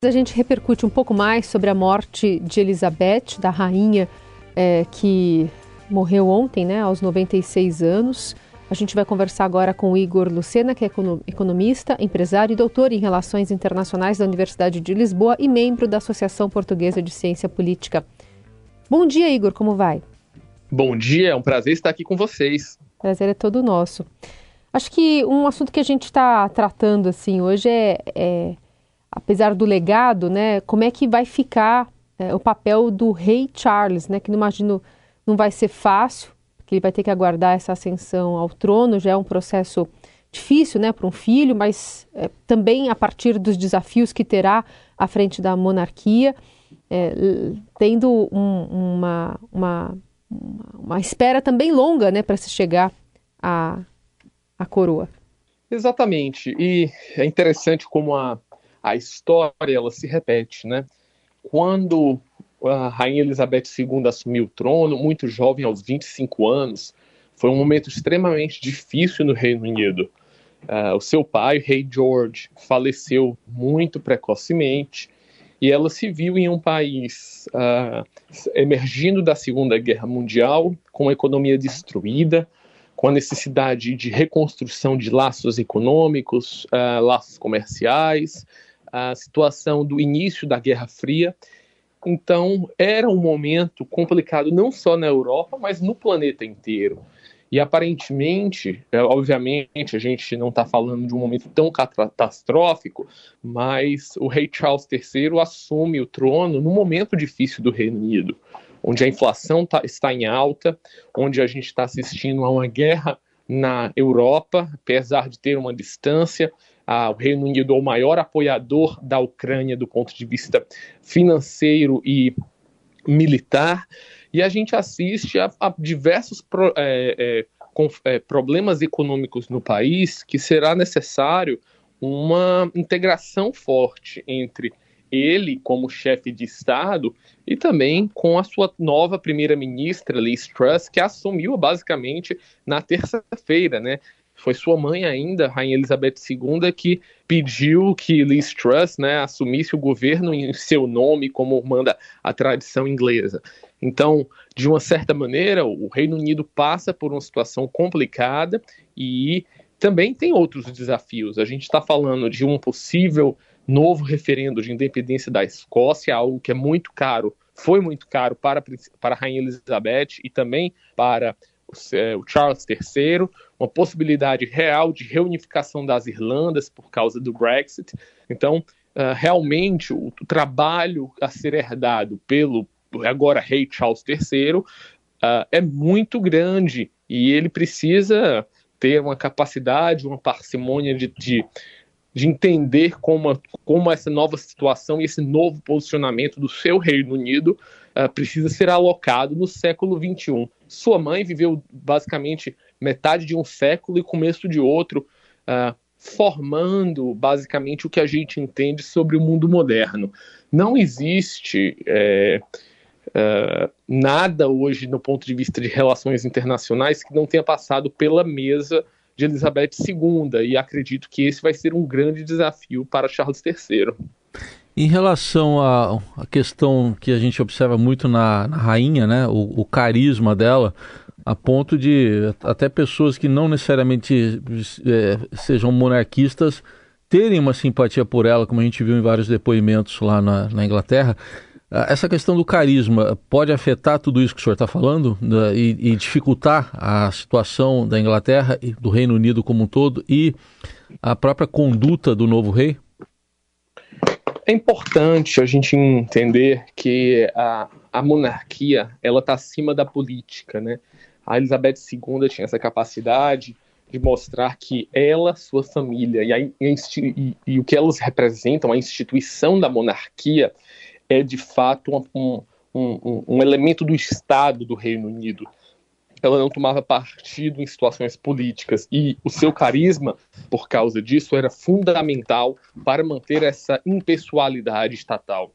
A gente repercute um pouco mais sobre a morte de Elizabeth, da rainha é, que morreu ontem, né, aos 96 anos. A gente vai conversar agora com o Igor Lucena, que é economista, empresário e doutor em Relações Internacionais da Universidade de Lisboa e membro da Associação Portuguesa de Ciência Política. Bom dia, Igor, como vai? Bom dia, é um prazer estar aqui com vocês. Prazer é todo nosso. Acho que um assunto que a gente está tratando assim hoje é, é apesar do legado, né, como é que vai ficar é, o papel do rei Charles, né, que não imagino não vai ser fácil, porque ele vai ter que aguardar essa ascensão ao trono, já é um processo difícil, né, para um filho, mas é, também a partir dos desafios que terá à frente da monarquia, é, tendo um, uma, uma, uma espera também longa, né, para se chegar à, à coroa. Exatamente, e é interessante como a a história ela se repete, né? Quando a rainha Elizabeth II assumiu o trono, muito jovem, aos 25 anos, foi um momento extremamente difícil no Reino Unido. Uh, o seu pai, o rei George, faleceu muito precocemente e ela se viu em um país uh, emergindo da Segunda Guerra Mundial, com a economia destruída, com a necessidade de reconstrução de laços econômicos, uh, laços comerciais, a situação do início da Guerra Fria. Então, era um momento complicado não só na Europa, mas no planeta inteiro. E aparentemente, é, obviamente, a gente não está falando de um momento tão catastrófico, mas o rei Charles III assume o trono num momento difícil do Reino Unido, onde a inflação tá, está em alta, onde a gente está assistindo a uma guerra na Europa, apesar de ter uma distância, o Reino Unido é o maior apoiador da Ucrânia do ponto de vista financeiro e militar, e a gente assiste a, a diversos pro, é, é, com, é, problemas econômicos no país que será necessário uma integração forte entre ele como chefe de Estado e também com a sua nova primeira-ministra, Liz Truss, que assumiu basicamente na terça-feira, né? Foi sua mãe ainda, Rainha Elizabeth II, que pediu que Liz Truss né, assumisse o governo em seu nome, como manda a tradição inglesa. Então, de uma certa maneira, o Reino Unido passa por uma situação complicada e também tem outros desafios. A gente está falando de um possível novo referendo de independência da Escócia, algo que é muito caro, foi muito caro para, para a Rainha Elizabeth e também para o Charles III, uma possibilidade real de reunificação das Irlandas por causa do Brexit. Então, uh, realmente, o, trabalho a ser herdado pelo agora rei Charles III uh, é muito grande e ele precisa ter uma capacidade, uma parcimônia de, de, de entender como, como essa nova situação e esse novo posicionamento do seu Reino Unido uh, precisa ser alocado no século XXI. Sua mãe viveu basicamente metade de um século e começo de outro, uh, formando basicamente o que a gente entende sobre o mundo moderno. Não existe é, nada hoje, no ponto de vista de relações internacionais, que não tenha passado pela mesa de Elizabeth II, e acredito que esse vai ser um grande desafio para Charles III. Em relação à, questão que a gente observa muito na, na rainha, né, o, o, carisma dela, a ponto de até pessoas que não necessariamente é, sejam monarquistas terem uma simpatia por ela, como a gente viu em vários depoimentos lá na, na Inglaterra. Essa questão do carisma pode afetar tudo isso que o senhor está falando né, e, e, dificultar a situação da Inglaterra e do Reino Unido como um todo e a própria conduta do novo rei? É importante a gente entender que a, a monarquia ela está acima da política, né? A Elizabeth II tinha essa capacidade de mostrar que ela, sua família e, a, e, e o que elas representam, a instituição da monarquia, é de fato um, um, um elemento do Estado do Reino Unido ela não tomava partido em situações políticas e o seu carisma, por causa disso, era fundamental para manter essa impessoalidade estatal.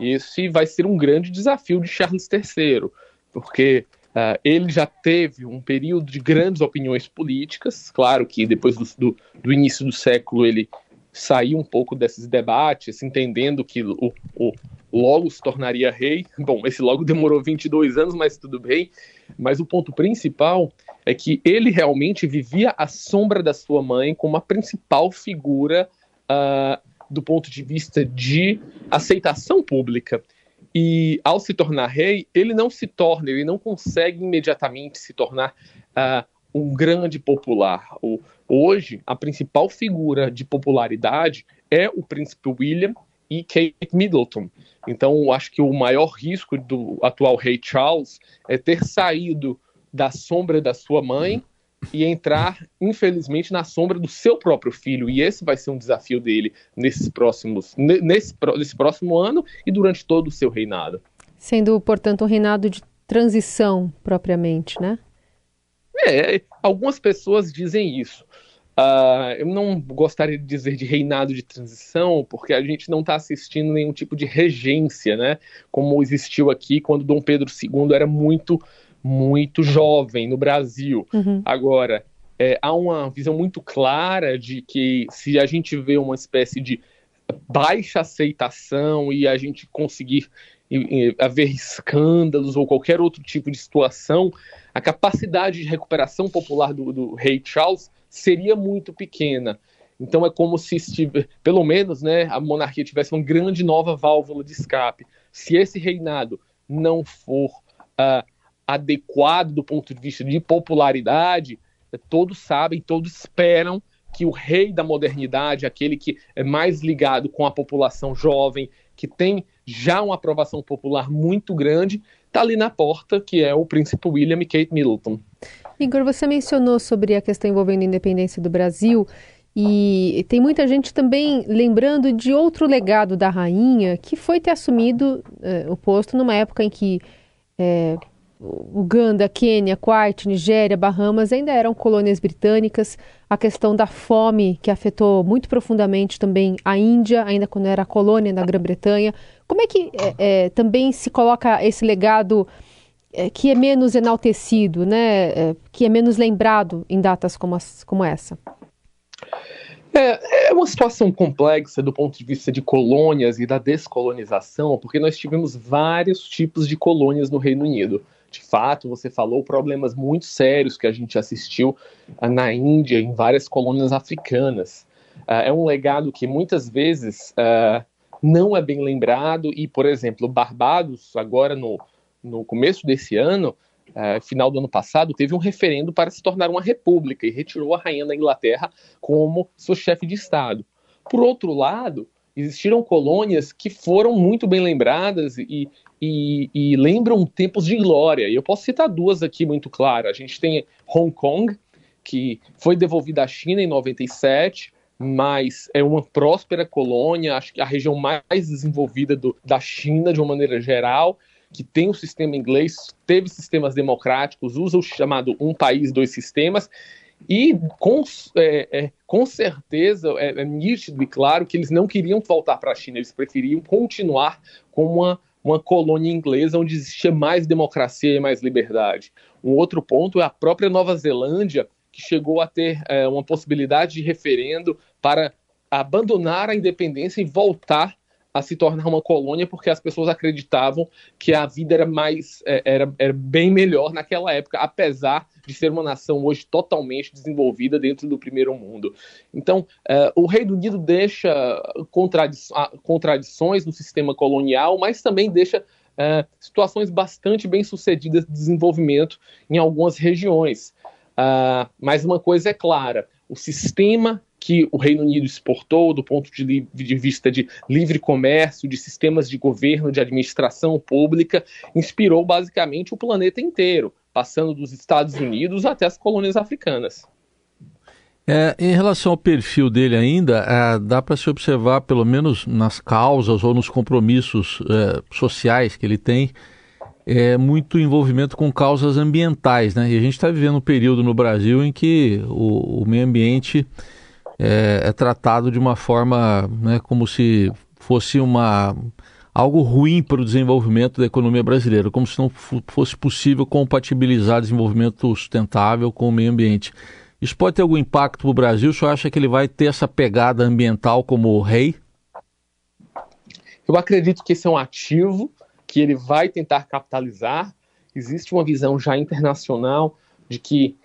Esse vai ser um grande desafio de Charles III, porque uh, ele já teve um período de grandes opiniões políticas, claro que depois do, do, do início do século ele sair um pouco desses debates, entendendo que o, o logo se tornaria rei. Bom, esse logo demorou 22 anos, mas tudo bem. Mas o ponto principal é que ele realmente vivia à sombra da sua mãe como a principal figura uh, do ponto de vista de aceitação pública. E ao se tornar rei, ele não se torna, ele não consegue imediatamente se tornar uh, um grande popular. O, hoje, a principal figura de popularidade é o príncipe William e Kate Middleton. Então, acho que o maior risco do atual rei Charles é ter saído da sombra da sua mãe e entrar, infelizmente, na sombra do seu próprio filho. E esse vai ser um desafio dele nesses próximos, nesse, nesse próximo ano e durante todo o seu reinado. Sendo, portanto, um reinado de transição propriamente, né? É, algumas pessoas dizem isso. Uh, eu não gostaria de dizer de reinado de transição, porque a gente não está assistindo nenhum tipo de regência, né? Como existiu aqui quando Dom Pedro II era muito muito jovem no Brasil. Uhum. Agora, é, há uma visão muito clara de que se a gente vê uma espécie de baixa aceitação e a gente conseguir e, haver escândalos ou qualquer outro tipo de situação, a capacidade de recuperação popular do, do rei Charles seria muito pequena. Então é como se estive, pelo menos, né, a monarquia tivesse uma grande nova válvula de escape. Se esse reinado não for uh, adequado do ponto de vista de popularidade, todos sabem, todos esperam que o rei da modernidade, aquele que é mais ligado com a população jovem, que tem já uma aprovação popular muito grande, está ali na porta, que é o príncipe William e Kate Middleton. Igor, você mencionou sobre a questão envolvendo a independência do Brasil. E tem muita gente também lembrando de outro legado da rainha, que foi ter assumido eh, o posto numa época em que eh, Uganda, Quênia, Kuwait, Nigéria, Bahamas ainda eram colônias britânicas. A questão da fome, que afetou muito profundamente também a Índia, ainda quando era colônia da Grã-Bretanha. Como é que é, é, também se coloca esse legado é, que é menos enaltecido, né? É, que é menos lembrado em datas como, as, como essa? É, é, uma situação complexa do ponto de vista de colônias e da descolonização, porque nós tivemos vários tipos de colônias no Reino Unido. De fato, você falou problemas muito sérios que a gente assistiu ah, na Índia, em várias colônias africanas. Uh, é um legado que muitas vezes uh, não é bem lembrado, e, por exemplo, Barbados, agora no, no começo desse ano, uh, final do ano passado, teve um referendo para se tornar uma república e retirou a rainha da Inglaterra como seu chefe de Estado. Por outro lado, existiram colônias que foram muito bem lembradas e, e, e, lembram tempos de glória. E eu posso citar duas aqui muito claras. A gente tem Hong Kong, que foi devolvida à China em 97, mas é uma próspera colônia, acho que a região mais desenvolvida do, da China de uma maneira geral, que tem o um sistema inglês, teve sistemas democráticos, usa o chamado um país, dois sistemas, e com, é, é, com certeza é, é, nítido e claro que eles não queriam voltar para a China, eles preferiam continuar com uma, uma colônia inglesa onde existia mais democracia e mais liberdade. Um outro ponto é a própria Nova Zelândia, que chegou a ter é, uma possibilidade de referendo para abandonar a independência e voltar a se tornar uma colônia porque as pessoas acreditavam que a vida era mais é, era, era bem melhor naquela época, apesar de ser uma nação hoje totalmente desenvolvida dentro do primeiro mundo. Então, é, o Reino Unido deixa contradi contradições no sistema colonial, mas também deixa é, situações bastante bem sucedidas de desenvolvimento em algumas regiões. Uh, mas uma coisa é clara: o sistema que o Reino Unido exportou do ponto de, de, vista de livre comércio, de sistemas de governo, de administração pública, inspirou basicamente o planeta inteiro, passando dos Estados Unidos até as colônias africanas. É, em relação ao perfil dele ainda, é, dá para se observar, pelo menos nas causas ou nos compromissos é, sociais que ele tem, é, muito envolvimento com causas ambientais. Né? E a gente está vivendo um período no Brasil em que o, o meio ambiente é, é tratado de uma forma né, como se fosse uma algo ruim para o desenvolvimento da economia brasileira, como se não fosse possível compatibilizar desenvolvimento sustentável com o meio ambiente. Isso pode ter algum impacto para o Brasil? O senhor acha que ele vai ter essa pegada ambiental como rei? Eu acredito que esse é um ativo que ele vai tentar capitalizar. Existe uma visão já internacional de que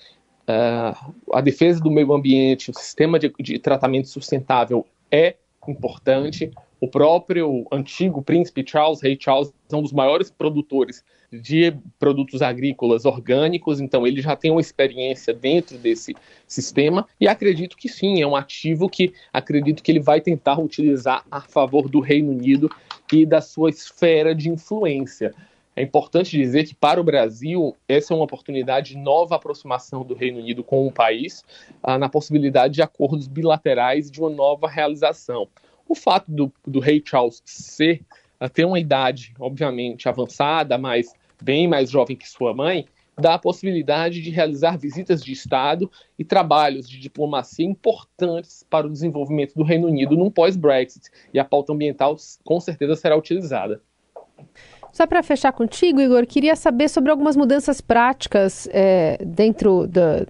a defesa do meio ambiente, o sistema de, de tratamento sustentável é importante. O próprio antigo príncipe Charles, rei Charles, é um dos maiores produtores de produtos agrícolas orgânicos, então ele já tem uma experiência dentro desse sistema e acredito que sim, é um ativo que acredito que ele vai tentar utilizar a favor do Reino Unido e da sua esfera de influência. É importante dizer que para o Brasil essa é uma oportunidade de nova aproximação do Reino Unido com o país, ah, na possibilidade de acordos bilaterais de uma nova realização. O fato do, do rei Charles ser ter uma idade, obviamente, avançada, mas bem mais jovem que sua mãe, dá a possibilidade de realizar visitas de Estado e trabalhos de diplomacia importantes para o desenvolvimento do Reino Unido num pós-Brexit. E a pauta ambiental, com certeza, será utilizada. Só para fechar contigo, Igor, queria saber sobre algumas mudanças práticas é, dentro da,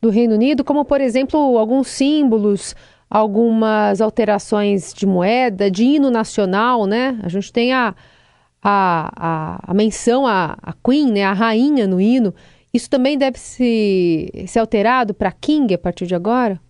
do Reino Unido, como, por exemplo, alguns símbolos algumas alterações de moeda, de hino nacional, né? A gente tem a, a, a, a menção à, à Queen, né? A rainha no hino. Isso também deve se, ser alterado para King a partir de agora?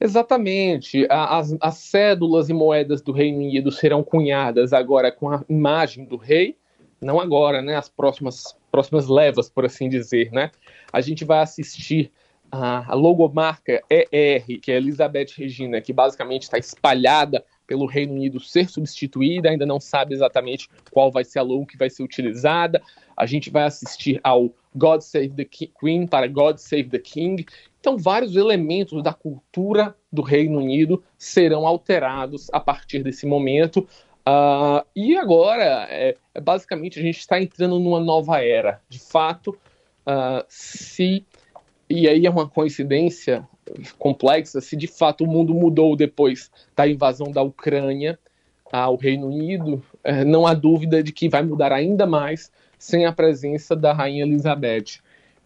Exatamente. As, as cédulas e moedas do Reino Unido serão cunhadas agora com a imagem do rei, não agora, né? As próximas, próximas levas, por assim dizer, né? A gente vai assistir a, logomarca ER, que é Elizabeth Regina, que basicamente está espalhada pelo Reino Unido ser substituída, ainda não sabe exatamente qual vai ser a logo que vai ser utilizada. A gente vai assistir ao God Save the Queen para God Save the King. Então, vários elementos da cultura do Reino Unido serão alterados a partir desse momento. Uh, e agora, é, é, basicamente, a gente está entrando numa nova era. De fato, uh, se e aí é uma coincidência complexa se de fato o mundo mudou depois da invasão da Ucrânia ao Reino Unido, é, não há dúvida de que vai mudar ainda mais sem a presença da Rainha Elizabeth.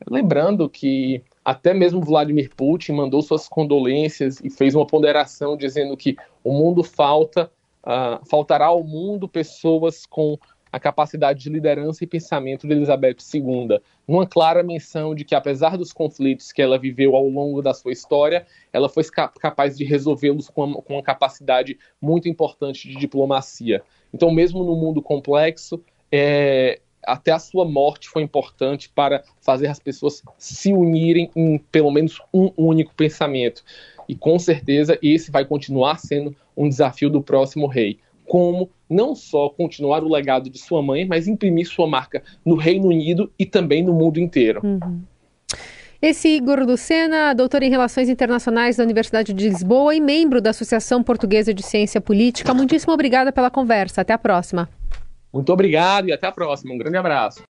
Lembrando que até mesmo Vladimir Putin mandou suas condolências e fez uma ponderação dizendo que o mundo falta, uh, faltará ao mundo pessoas com a capacidade de liderança e pensamento de Elizabeth II, numa clara menção de que, apesar dos conflitos que ela viveu ao longo da sua história, ela foi capaz de resolvê-los com, com uma capacidade muito importante de diplomacia. Então, mesmo no mundo complexo, é, até a sua morte foi importante para fazer as pessoas se unirem em pelo menos um único pensamento. E com certeza esse vai continuar sendo um desafio do próximo rei como não só continuar o legado de sua mãe, mas imprimir sua marca no Reino Unido e também no mundo inteiro. Uhum. Esse Igor Lucena, doutor em Relações Internacionais da Universidade de Lisboa e membro da Associação Portuguesa de Ciência Política, muitíssimo obrigada pela conversa. Até a próxima. Muito obrigado e até a próxima. Um grande abraço.